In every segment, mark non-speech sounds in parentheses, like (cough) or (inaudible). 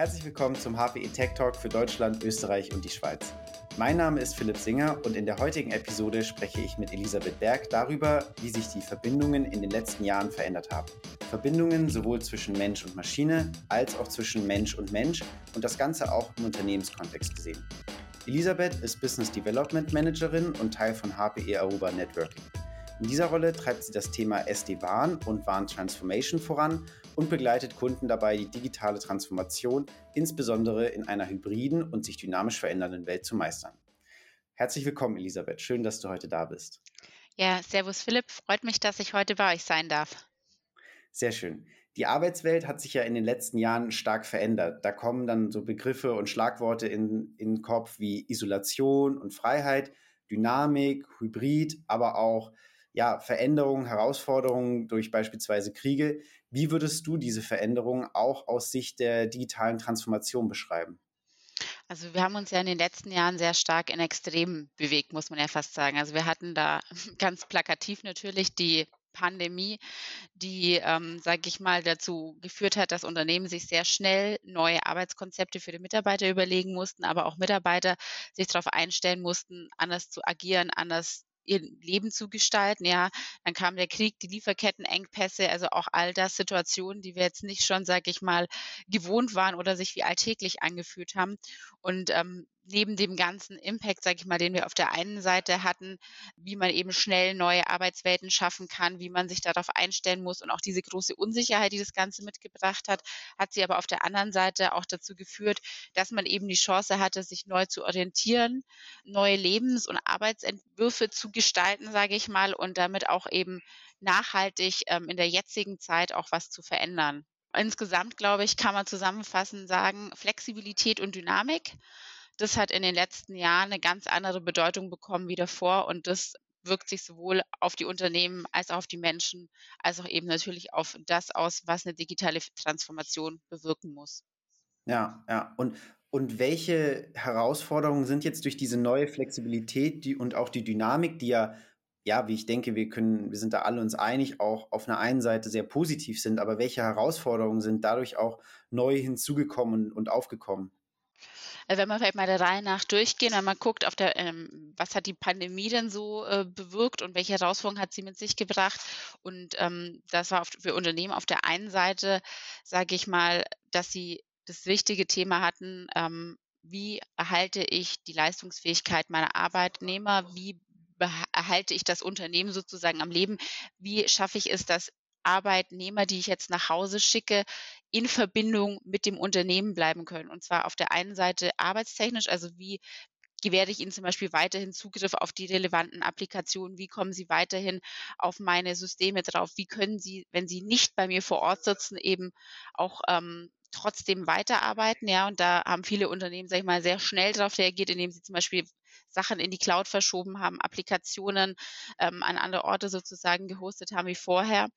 Herzlich willkommen zum HPE Tech Talk für Deutschland, Österreich und die Schweiz. Mein Name ist Philipp Singer und in der heutigen Episode spreche ich mit Elisabeth Berg darüber, wie sich die Verbindungen in den letzten Jahren verändert haben. Verbindungen sowohl zwischen Mensch und Maschine als auch zwischen Mensch und Mensch und das Ganze auch im Unternehmenskontext gesehen. Elisabeth ist Business Development Managerin und Teil von HPE Aruba Networking. In dieser Rolle treibt sie das Thema SD-WAN und WAN Transformation voran und begleitet Kunden dabei, die digitale Transformation insbesondere in einer hybriden und sich dynamisch verändernden Welt zu meistern. Herzlich willkommen, Elisabeth. Schön, dass du heute da bist. Ja, Servus Philipp. Freut mich, dass ich heute bei euch sein darf. Sehr schön. Die Arbeitswelt hat sich ja in den letzten Jahren stark verändert. Da kommen dann so Begriffe und Schlagworte in, in den Kopf wie Isolation und Freiheit, Dynamik, Hybrid, aber auch ja, Veränderungen, Herausforderungen durch beispielsweise Kriege. Wie würdest du diese Veränderungen auch aus Sicht der digitalen Transformation beschreiben? Also wir haben uns ja in den letzten Jahren sehr stark in Extremen bewegt, muss man ja fast sagen. Also wir hatten da (laughs) ganz plakativ natürlich die Pandemie, die, ähm, sage ich mal, dazu geführt hat, dass Unternehmen sich sehr schnell neue Arbeitskonzepte für die Mitarbeiter überlegen mussten, aber auch Mitarbeiter sich darauf einstellen mussten, anders zu agieren, anders ihr Leben zu gestalten. Ja, dann kam der Krieg, die Lieferkettenengpässe, also auch all das Situationen, die wir jetzt nicht schon, sage ich mal, gewohnt waren oder sich wie alltäglich angefühlt haben. Und ähm, neben dem ganzen Impact, sage ich mal, den wir auf der einen Seite hatten, wie man eben schnell neue Arbeitswelten schaffen kann, wie man sich darauf einstellen muss und auch diese große Unsicherheit, die das Ganze mitgebracht hat, hat sie aber auf der anderen Seite auch dazu geführt, dass man eben die Chance hatte, sich neu zu orientieren, neue Lebens- und Arbeitsentwürfe zu gestalten, sage ich mal, und damit auch eben nachhaltig ähm, in der jetzigen Zeit auch was zu verändern. Insgesamt, glaube ich, kann man zusammenfassend sagen, Flexibilität und Dynamik das hat in den letzten Jahren eine ganz andere Bedeutung bekommen wie davor und das wirkt sich sowohl auf die Unternehmen als auch auf die Menschen, als auch eben natürlich auf das aus, was eine digitale Transformation bewirken muss. Ja, ja. Und, und welche Herausforderungen sind jetzt durch diese neue Flexibilität die, und auch die Dynamik, die ja, ja, wie ich denke, wir können, wir sind da alle uns einig, auch auf einer einen Seite sehr positiv sind, aber welche Herausforderungen sind dadurch auch neu hinzugekommen und aufgekommen? Äh, wenn man vielleicht mal der Reihe nach durchgehen, wenn man guckt, auf der, ähm, was hat die Pandemie denn so äh, bewirkt und welche Herausforderungen hat sie mit sich gebracht? Und ähm, das war für Unternehmen auf der einen Seite, sage ich mal, dass sie das wichtige Thema hatten, ähm, wie erhalte ich die Leistungsfähigkeit meiner Arbeitnehmer? Wie erhalte ich das Unternehmen sozusagen am Leben? Wie schaffe ich es, dass Arbeitnehmer, die ich jetzt nach Hause schicke, in Verbindung mit dem Unternehmen bleiben können. Und zwar auf der einen Seite arbeitstechnisch, also wie gewähre ich Ihnen zum Beispiel weiterhin Zugriff auf die relevanten Applikationen? Wie kommen Sie weiterhin auf meine Systeme drauf? Wie können Sie, wenn Sie nicht bei mir vor Ort sitzen, eben auch ähm, trotzdem weiterarbeiten? Ja, und da haben viele Unternehmen, sag ich mal, sehr schnell darauf reagiert, indem sie zum Beispiel Sachen in die Cloud verschoben haben, Applikationen ähm, an andere Orte sozusagen gehostet haben wie vorher.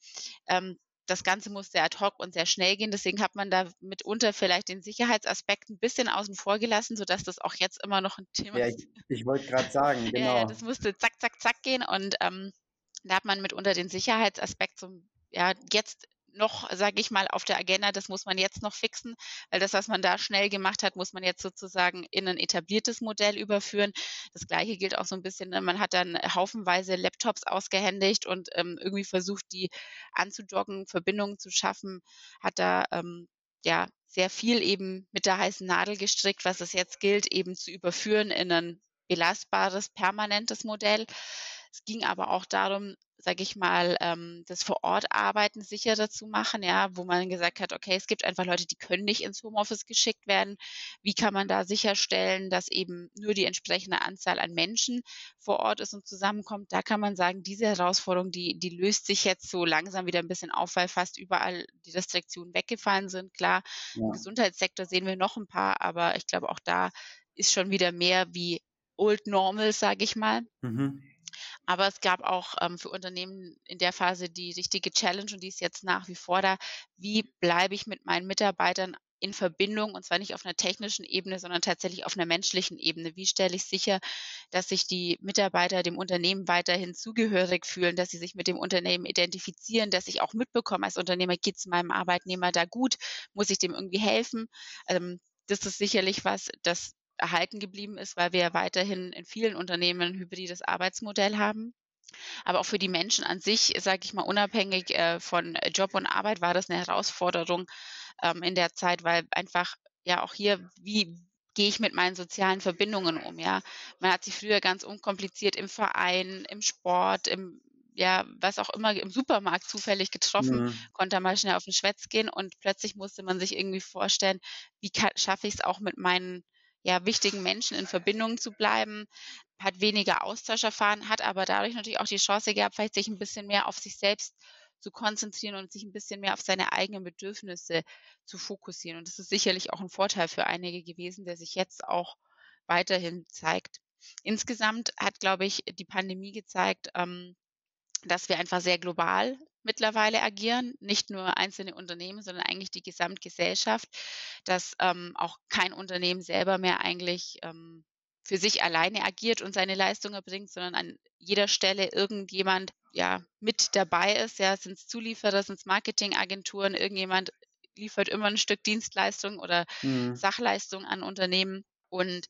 Ähm, das Ganze muss sehr ad hoc und sehr schnell gehen. Deswegen hat man da mitunter vielleicht den Sicherheitsaspekt ein bisschen außen vor gelassen, sodass das auch jetzt immer noch ein Thema ja, ist. Ich, ich wollte gerade sagen, (laughs) genau. Ja, das musste zack, zack, zack gehen und ähm, da hat man mitunter den Sicherheitsaspekt so ja, jetzt noch, sage ich mal, auf der Agenda, das muss man jetzt noch fixen, weil das, was man da schnell gemacht hat, muss man jetzt sozusagen in ein etabliertes Modell überführen. Das gleiche gilt auch so ein bisschen, ne? man hat dann haufenweise Laptops ausgehändigt und ähm, irgendwie versucht, die anzudocken, Verbindungen zu schaffen, hat da ähm, ja sehr viel eben mit der heißen Nadel gestrickt, was es jetzt gilt, eben zu überführen in ein belastbares, permanentes Modell. Es ging aber auch darum, sage ich mal, ähm, das Vor-Ort-Arbeiten sicherer zu machen, ja, wo man gesagt hat, okay, es gibt einfach Leute, die können nicht ins Homeoffice geschickt werden. Wie kann man da sicherstellen, dass eben nur die entsprechende Anzahl an Menschen vor Ort ist und zusammenkommt? Da kann man sagen, diese Herausforderung, die, die löst sich jetzt so langsam wieder ein bisschen auf, weil fast überall die Restriktionen weggefallen sind. Klar, ja. im Gesundheitssektor sehen wir noch ein paar, aber ich glaube, auch da ist schon wieder mehr wie Old Normal, sage ich mal. Mhm. Aber es gab auch ähm, für Unternehmen in der Phase die richtige Challenge und die ist jetzt nach wie vor da. Wie bleibe ich mit meinen Mitarbeitern in Verbindung und zwar nicht auf einer technischen Ebene, sondern tatsächlich auf einer menschlichen Ebene. Wie stelle ich sicher, dass sich die Mitarbeiter dem Unternehmen weiterhin zugehörig fühlen, dass sie sich mit dem Unternehmen identifizieren, dass ich auch mitbekomme als Unternehmer, geht es meinem Arbeitnehmer da gut, muss ich dem irgendwie helfen? Ähm, das ist sicherlich was, das erhalten geblieben ist, weil wir ja weiterhin in vielen Unternehmen ein hybrides Arbeitsmodell haben. Aber auch für die Menschen an sich, sage ich mal, unabhängig äh, von Job und Arbeit war das eine Herausforderung ähm, in der Zeit, weil einfach ja auch hier, wie gehe ich mit meinen sozialen Verbindungen um, ja. Man hat sich früher ganz unkompliziert im Verein, im Sport, im ja, was auch immer im Supermarkt zufällig getroffen, mhm. konnte mal schnell auf den Schwätz gehen und plötzlich musste man sich irgendwie vorstellen, wie schaffe ich es auch mit meinen ja, wichtigen Menschen in Verbindung zu bleiben, hat weniger Austausch erfahren, hat aber dadurch natürlich auch die Chance gehabt, vielleicht sich ein bisschen mehr auf sich selbst zu konzentrieren und sich ein bisschen mehr auf seine eigenen Bedürfnisse zu fokussieren. Und das ist sicherlich auch ein Vorteil für einige gewesen, der sich jetzt auch weiterhin zeigt. Insgesamt hat, glaube ich, die Pandemie gezeigt, ähm, dass wir einfach sehr global mittlerweile agieren, nicht nur einzelne Unternehmen, sondern eigentlich die Gesamtgesellschaft, dass ähm, auch kein Unternehmen selber mehr eigentlich ähm, für sich alleine agiert und seine Leistung erbringt, sondern an jeder Stelle irgendjemand ja mit dabei ist. Ja, sind es Zulieferer, sind es Marketingagenturen, irgendjemand liefert immer ein Stück Dienstleistung oder mhm. Sachleistung an Unternehmen und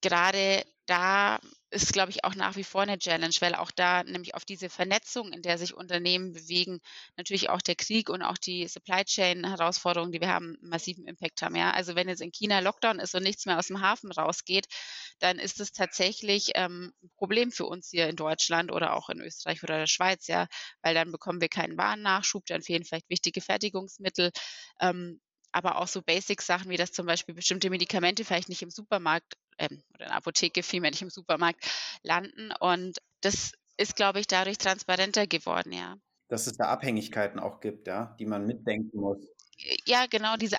gerade da ist, glaube ich, auch nach wie vor eine Challenge, weil auch da nämlich auf diese Vernetzung, in der sich Unternehmen bewegen, natürlich auch der Krieg und auch die Supply Chain Herausforderungen, die wir haben, massiven Impact haben. Ja, also wenn jetzt in China Lockdown ist und nichts mehr aus dem Hafen rausgeht, dann ist es tatsächlich ähm, ein Problem für uns hier in Deutschland oder auch in Österreich oder der Schweiz, ja, weil dann bekommen wir keinen Warennachschub, dann fehlen vielleicht wichtige Fertigungsmittel. Ähm, aber auch so Basic-Sachen wie dass zum Beispiel bestimmte Medikamente vielleicht nicht im Supermarkt ähm, oder in der Apotheke vielmehr nicht im Supermarkt landen. Und das ist, glaube ich, dadurch transparenter geworden, ja. Dass es da Abhängigkeiten auch gibt, ja, die man mitdenken muss. Ja, genau, diese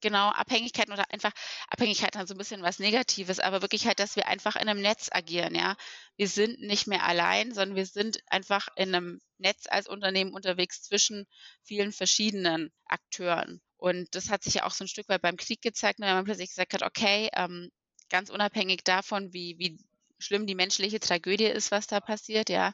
genau Abhängigkeiten oder einfach Abhängigkeiten hat so ein bisschen was Negatives, aber wirklich halt, dass wir einfach in einem Netz agieren, ja. Wir sind nicht mehr allein, sondern wir sind einfach in einem Netz als Unternehmen unterwegs zwischen vielen verschiedenen Akteuren. Und das hat sich ja auch so ein Stück weit beim Krieg gezeigt, ne, wenn man plötzlich gesagt hat, okay, ähm, ganz unabhängig davon, wie, wie schlimm die menschliche Tragödie ist, was da passiert, ja,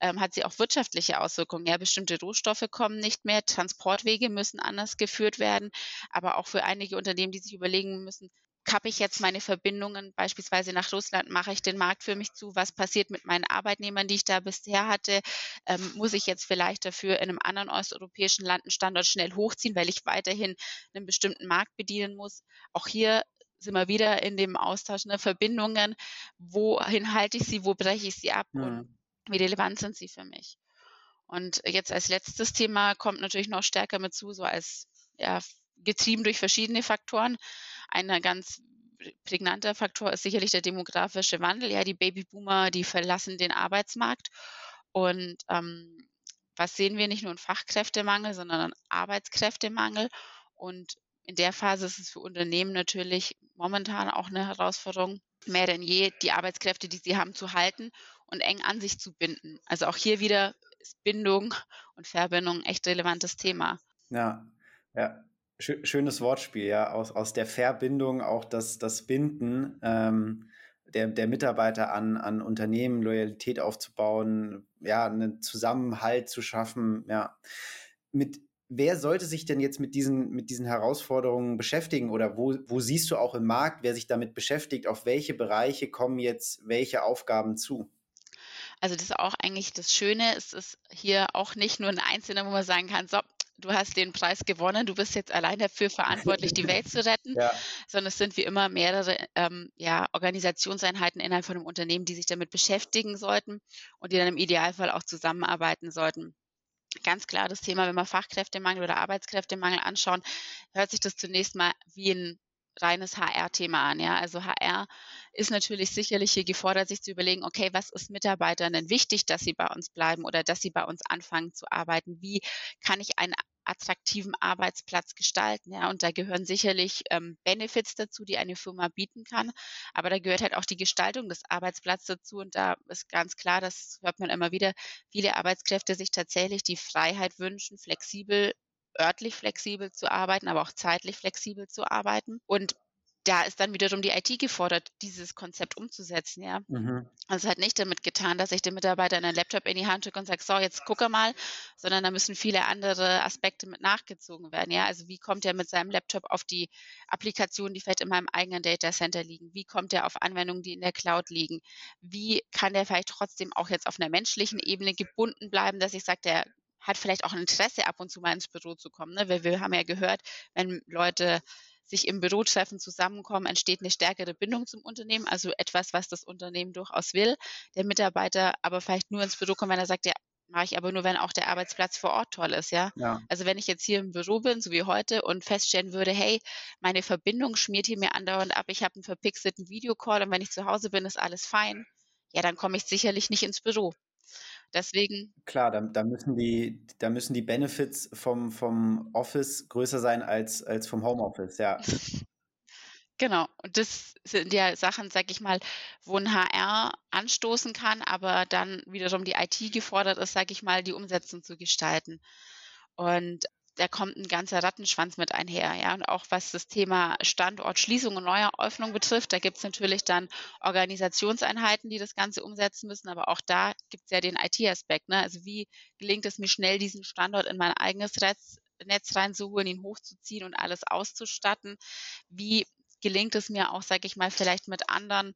ähm, hat sie auch wirtschaftliche Auswirkungen. Ja, bestimmte Rohstoffe kommen nicht mehr, Transportwege müssen anders geführt werden, aber auch für einige Unternehmen, die sich überlegen müssen, kappe ich jetzt meine Verbindungen beispielsweise nach Russland, mache ich den Markt für mich zu, was passiert mit meinen Arbeitnehmern, die ich da bisher hatte, ähm, muss ich jetzt vielleicht dafür in einem anderen osteuropäischen Land einen Standort schnell hochziehen, weil ich weiterhin einen bestimmten Markt bedienen muss. Auch hier sind wir wieder in dem Austausch ne, Verbindungen, wohin halte ich sie, wo breche ich sie ab mhm. und wie relevant sind sie für mich. Und jetzt als letztes Thema kommt natürlich noch stärker mit zu, so als ja, getrieben durch verschiedene Faktoren. Ein ganz prägnanter Faktor ist sicherlich der demografische Wandel. Ja, die Babyboomer, die verlassen den Arbeitsmarkt. Und ähm, was sehen wir nicht nur einen Fachkräftemangel, sondern einen Arbeitskräftemangel. Und in der Phase ist es für Unternehmen natürlich momentan auch eine Herausforderung, mehr denn je die Arbeitskräfte, die sie haben, zu halten und eng an sich zu binden. Also auch hier wieder ist Bindung und Verbindung ein echt relevantes Thema. Ja, ja schönes Wortspiel, ja, aus, aus der Verbindung auch das, das Binden ähm, der, der Mitarbeiter an, an Unternehmen, Loyalität aufzubauen, ja, einen Zusammenhalt zu schaffen, ja. Mit wer sollte sich denn jetzt mit diesen, mit diesen Herausforderungen beschäftigen oder wo, wo siehst du auch im Markt, wer sich damit beschäftigt, auf welche Bereiche kommen jetzt welche Aufgaben zu? Also das ist auch eigentlich das Schöne, es ist hier auch nicht nur ein Einzelner, wo man sagen kann, so, du hast den Preis gewonnen, du bist jetzt allein dafür verantwortlich, die Welt zu retten, (laughs) ja. sondern es sind wie immer mehrere ähm, ja, Organisationseinheiten innerhalb von einem Unternehmen, die sich damit beschäftigen sollten und die dann im Idealfall auch zusammenarbeiten sollten. Ganz klar das Thema, wenn wir Fachkräftemangel oder Arbeitskräftemangel anschauen, hört sich das zunächst mal wie ein reines HR-Thema an. Ja? Also HR ist natürlich sicherlich hier gefordert, sich zu überlegen, okay, was ist Mitarbeitern denn wichtig, dass sie bei uns bleiben oder dass sie bei uns anfangen zu arbeiten? Wie kann ich einen attraktiven Arbeitsplatz gestalten? Ja? Und da gehören sicherlich ähm, Benefits dazu, die eine Firma bieten kann. Aber da gehört halt auch die Gestaltung des Arbeitsplatzes dazu. Und da ist ganz klar, das hört man immer wieder, viele Arbeitskräfte sich tatsächlich die Freiheit wünschen, flexibel örtlich flexibel zu arbeiten, aber auch zeitlich flexibel zu arbeiten. Und da ist dann wiederum die IT gefordert, dieses Konzept umzusetzen, ja. Mhm. Also es hat nicht damit getan, dass ich dem Mitarbeiter einen Laptop in die Hand drücke und sage, so, jetzt gucke mal, sondern da müssen viele andere Aspekte mit nachgezogen werden, ja. Also wie kommt er mit seinem Laptop auf die Applikationen, die vielleicht in meinem eigenen Data Center liegen? Wie kommt er auf Anwendungen, die in der Cloud liegen? Wie kann der vielleicht trotzdem auch jetzt auf einer menschlichen Ebene gebunden bleiben, dass ich sage, der hat vielleicht auch ein Interesse, ab und zu mal ins Büro zu kommen, ne? Weil wir haben ja gehört, wenn Leute sich im Büro treffen, zusammenkommen, entsteht eine stärkere Bindung zum Unternehmen, also etwas, was das Unternehmen durchaus will. Der Mitarbeiter aber vielleicht nur ins Büro kommt, wenn er sagt, ja, mache ich aber nur, wenn auch der Arbeitsplatz vor Ort toll ist, ja? ja. Also wenn ich jetzt hier im Büro bin, so wie heute, und feststellen würde, hey, meine Verbindung schmiert hier mir andauernd ab, ich habe einen verpixelten Videocall und wenn ich zu Hause bin, ist alles fein, ja, dann komme ich sicherlich nicht ins Büro. Deswegen. Klar, da, da, müssen die, da müssen die Benefits vom, vom Office größer sein als, als vom Homeoffice, ja. (laughs) Genau, und das sind ja Sachen, sag ich mal, wo ein HR anstoßen kann, aber dann wiederum die IT gefordert ist, sag ich mal, die Umsetzung zu gestalten. Und da kommt ein ganzer Rattenschwanz mit einher. Ja? Und auch was das Thema Standortschließung und Neueröffnung betrifft, da gibt es natürlich dann Organisationseinheiten, die das Ganze umsetzen müssen, aber auch da gibt es ja den IT-Aspekt. Ne? Also wie gelingt es mir schnell, diesen Standort in mein eigenes Netz, Netz reinzuholen, ihn hochzuziehen und alles auszustatten? Wie gelingt es mir auch, sage ich mal, vielleicht mit anderen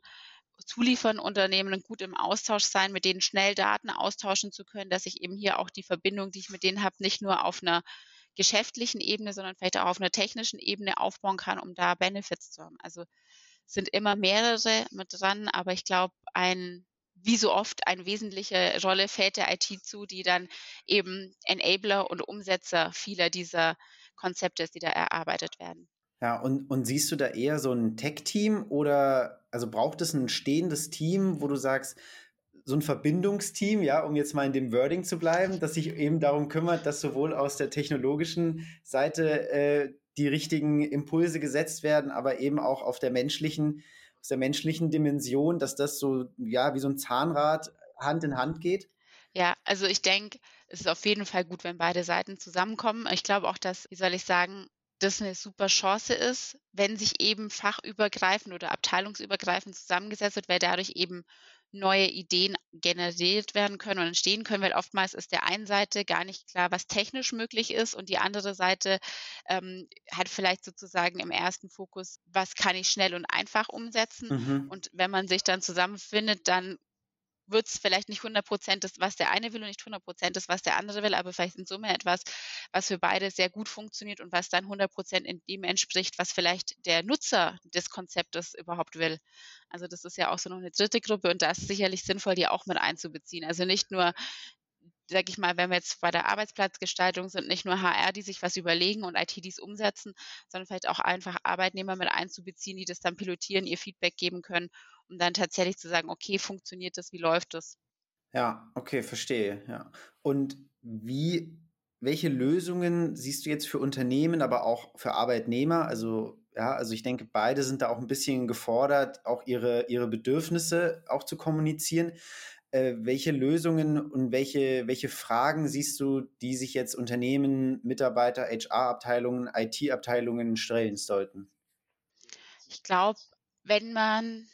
zuliefern Unternehmen gut im Austausch sein, mit denen schnell Daten austauschen zu können, dass ich eben hier auch die Verbindung, die ich mit denen habe, nicht nur auf einer geschäftlichen Ebene, sondern vielleicht auch auf einer technischen Ebene aufbauen kann, um da Benefits zu haben. Also sind immer mehrere mit dran, aber ich glaube, ein wie so oft eine wesentliche Rolle fällt der IT zu, die dann eben Enabler und Umsetzer vieler dieser Konzepte ist, die da erarbeitet werden. Ja, und, und siehst du da eher so ein Tech-Team oder also braucht es ein stehendes Team, wo du sagst, so ein Verbindungsteam, ja, um jetzt mal in dem Wording zu bleiben, das sich eben darum kümmert, dass sowohl aus der technologischen Seite äh, die richtigen Impulse gesetzt werden, aber eben auch auf der menschlichen, aus der menschlichen Dimension, dass das so, ja, wie so ein Zahnrad Hand in Hand geht? Ja, also ich denke, es ist auf jeden Fall gut, wenn beide Seiten zusammenkommen. Ich glaube auch, dass, wie soll ich sagen, das eine super Chance ist, wenn sich eben fachübergreifend oder abteilungsübergreifend zusammengesetzt wird, weil dadurch eben neue Ideen generiert werden können und entstehen können, weil oftmals ist der einen Seite gar nicht klar, was technisch möglich ist und die andere Seite ähm, hat vielleicht sozusagen im ersten Fokus, was kann ich schnell und einfach umsetzen. Mhm. Und wenn man sich dann zusammenfindet, dann wird es vielleicht nicht 100 Prozent das, was der eine will und nicht 100 Prozent das, was der andere will, aber vielleicht in Summe etwas, was für beide sehr gut funktioniert und was dann 100 Prozent in dem entspricht, was vielleicht der Nutzer des Konzeptes überhaupt will. Also das ist ja auch so noch eine dritte Gruppe und da ist sicherlich sinnvoll, die auch mit einzubeziehen. Also nicht nur sag ich mal, wenn wir jetzt bei der Arbeitsplatzgestaltung sind, nicht nur HR, die sich was überlegen und IT, die es umsetzen, sondern vielleicht auch einfach Arbeitnehmer mit einzubeziehen, die das dann pilotieren, ihr Feedback geben können um dann tatsächlich zu sagen, okay, funktioniert das, wie läuft das? Ja, okay, verstehe. Ja. Und wie, welche Lösungen siehst du jetzt für Unternehmen, aber auch für Arbeitnehmer? Also, ja, also ich denke, beide sind da auch ein bisschen gefordert, auch ihre, ihre Bedürfnisse auch zu kommunizieren. Äh, welche Lösungen und welche, welche Fragen siehst du, die sich jetzt Unternehmen, Mitarbeiter, HR-Abteilungen, IT-Abteilungen stellen sollten? Ich glaube, wenn man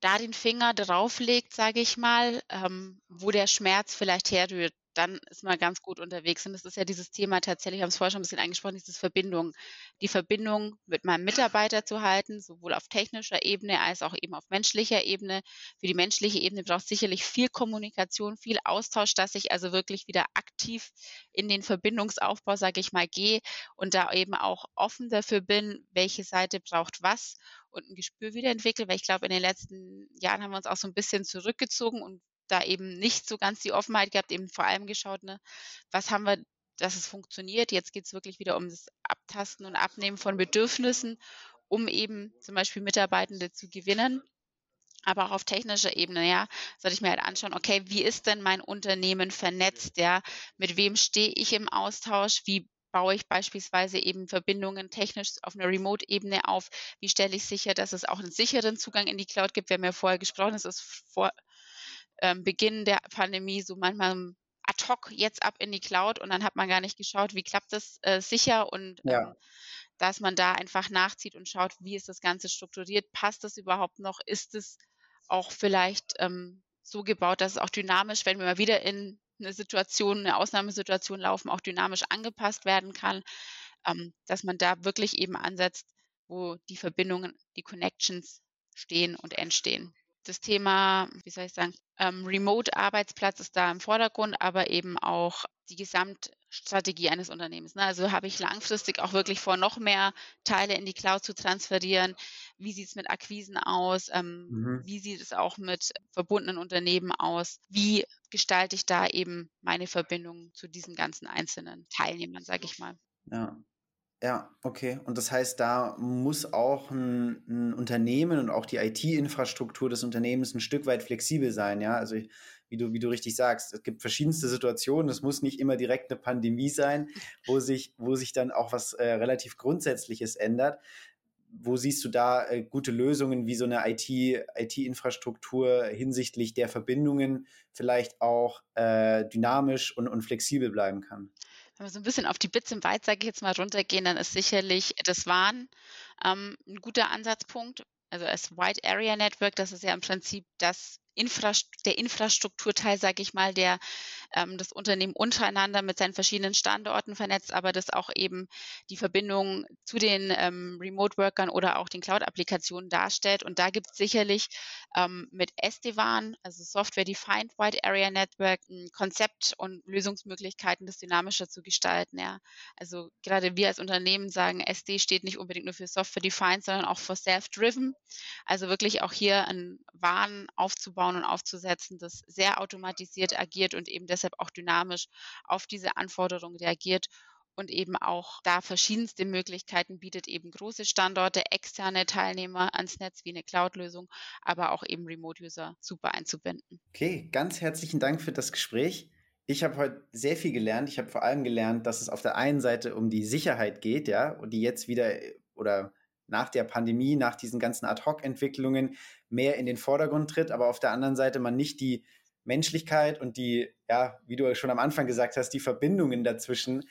da den Finger drauflegt, sage ich mal, ähm, wo der Schmerz vielleicht herrührt, dann ist man ganz gut unterwegs. Und das ist ja dieses Thema tatsächlich, haben es vorher schon ein bisschen angesprochen, dieses Verbindung. Die Verbindung mit meinem Mitarbeiter zu halten, sowohl auf technischer Ebene als auch eben auf menschlicher Ebene. Für die menschliche Ebene braucht es sicherlich viel Kommunikation, viel Austausch, dass ich also wirklich wieder aktiv in den Verbindungsaufbau, sage ich mal, gehe und da eben auch offen dafür bin, welche Seite braucht was und ein Gespür wiederentwickle, weil ich glaube, in den letzten Jahren haben wir uns auch so ein bisschen zurückgezogen und da eben nicht so ganz die Offenheit gehabt, eben vor allem geschaut, ne, was haben wir, dass es funktioniert. Jetzt geht es wirklich wieder um das Abtasten und Abnehmen von Bedürfnissen, um eben zum Beispiel Mitarbeitende zu gewinnen. Aber auch auf technischer Ebene, ja, sollte ich mir halt anschauen, okay, wie ist denn mein Unternehmen vernetzt, ja, mit wem stehe ich im Austausch, wie baue ich beispielsweise eben Verbindungen technisch auf einer Remote-Ebene auf? Wie stelle ich sicher, dass es auch einen sicheren Zugang in die Cloud gibt? Wir haben ja vorher gesprochen, es ist vor ähm, Beginn der Pandemie so manchmal ad hoc jetzt ab in die Cloud und dann hat man gar nicht geschaut, wie klappt das äh, sicher und ja. ähm, dass man da einfach nachzieht und schaut, wie ist das Ganze strukturiert, passt das überhaupt noch, ist es auch vielleicht ähm, so gebaut, dass es auch dynamisch, wenn wir mal wieder in eine Situation, eine Ausnahmesituation laufen, auch dynamisch angepasst werden kann, ähm, dass man da wirklich eben ansetzt, wo die Verbindungen, die Connections stehen und entstehen das Thema, wie soll ich sagen, ähm, Remote-Arbeitsplatz ist da im Vordergrund, aber eben auch die Gesamtstrategie eines Unternehmens. Ne? Also habe ich langfristig auch wirklich vor, noch mehr Teile in die Cloud zu transferieren? Wie sieht es mit Akquisen aus? Ähm, mhm. Wie sieht es auch mit verbundenen Unternehmen aus? Wie gestalte ich da eben meine Verbindung zu diesen ganzen einzelnen Teilnehmern, sage ich mal? Ja, ja, okay. Und das heißt, da muss auch ein, ein Unternehmen und auch die IT-Infrastruktur des Unternehmens ein Stück weit flexibel sein, ja. Also wie du, wie du richtig sagst, es gibt verschiedenste Situationen. Es muss nicht immer direkt eine Pandemie sein, wo sich, wo sich dann auch was äh, relativ Grundsätzliches ändert. Wo siehst du da äh, gute Lösungen, wie so eine IT, IT-Infrastruktur hinsichtlich der Verbindungen vielleicht auch äh, dynamisch und, und flexibel bleiben kann? Wenn wir so ein bisschen auf die Bits im Byte, sage ich jetzt mal, runtergehen, dann ist sicherlich das WAN ähm, ein guter Ansatzpunkt. Also als Wide Area Network, das ist ja im Prinzip das Infrast der Infrastrukturteil, sage ich mal, der ähm, das Unternehmen untereinander mit seinen verschiedenen Standorten vernetzt, aber das auch eben die Verbindung zu den ähm, Remote-Workern oder auch den Cloud-Applikationen darstellt. Und da gibt es sicherlich ähm, mit SD-WAN, also Software-Defined Wide Area Network, ein Konzept und Lösungsmöglichkeiten, das dynamischer zu gestalten. Ja. Also gerade wir als Unternehmen sagen, SD steht nicht unbedingt nur für Software-Defined, sondern auch für Self-Driven. Also wirklich auch hier ein aufzubauen aufzubauen und aufzusetzen, das sehr automatisiert agiert und eben deshalb auch dynamisch auf diese Anforderungen reagiert und eben auch da verschiedenste Möglichkeiten bietet, eben große Standorte, externe Teilnehmer ans Netz wie eine Cloud-Lösung, aber auch eben Remote-User super einzubinden. Okay, ganz herzlichen Dank für das Gespräch. Ich habe heute sehr viel gelernt. Ich habe vor allem gelernt, dass es auf der einen Seite um die Sicherheit geht, ja, und die jetzt wieder oder nach der Pandemie, nach diesen ganzen Ad-Hoc-Entwicklungen mehr in den Vordergrund tritt, aber auf der anderen Seite man nicht die Menschlichkeit und die, ja, wie du schon am Anfang gesagt hast, die Verbindungen dazwischen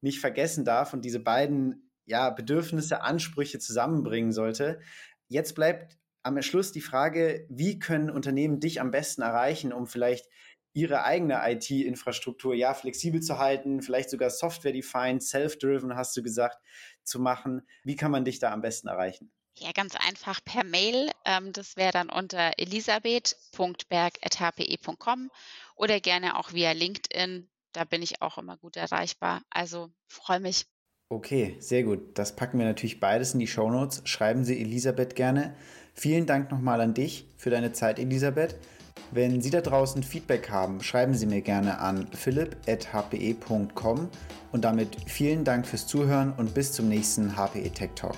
nicht vergessen darf und diese beiden ja, Bedürfnisse, Ansprüche zusammenbringen sollte. Jetzt bleibt am Schluss die Frage, wie können Unternehmen dich am besten erreichen, um vielleicht ihre eigene IT-Infrastruktur ja flexibel zu halten, vielleicht sogar software-defined, self-driven, hast du gesagt, zu machen. Wie kann man dich da am besten erreichen? Ja, ganz einfach per Mail. Ähm, das wäre dann unter elisabeth.berg.hpe.com oder gerne auch via LinkedIn. Da bin ich auch immer gut erreichbar. Also freue mich. Okay, sehr gut. Das packen wir natürlich beides in die Shownotes. Schreiben Sie Elisabeth gerne. Vielen Dank nochmal an dich für deine Zeit, Elisabeth. Wenn Sie da draußen Feedback haben, schreiben Sie mir gerne an philipp.hpe.com und damit vielen Dank fürs Zuhören und bis zum nächsten HPE Tech Talk.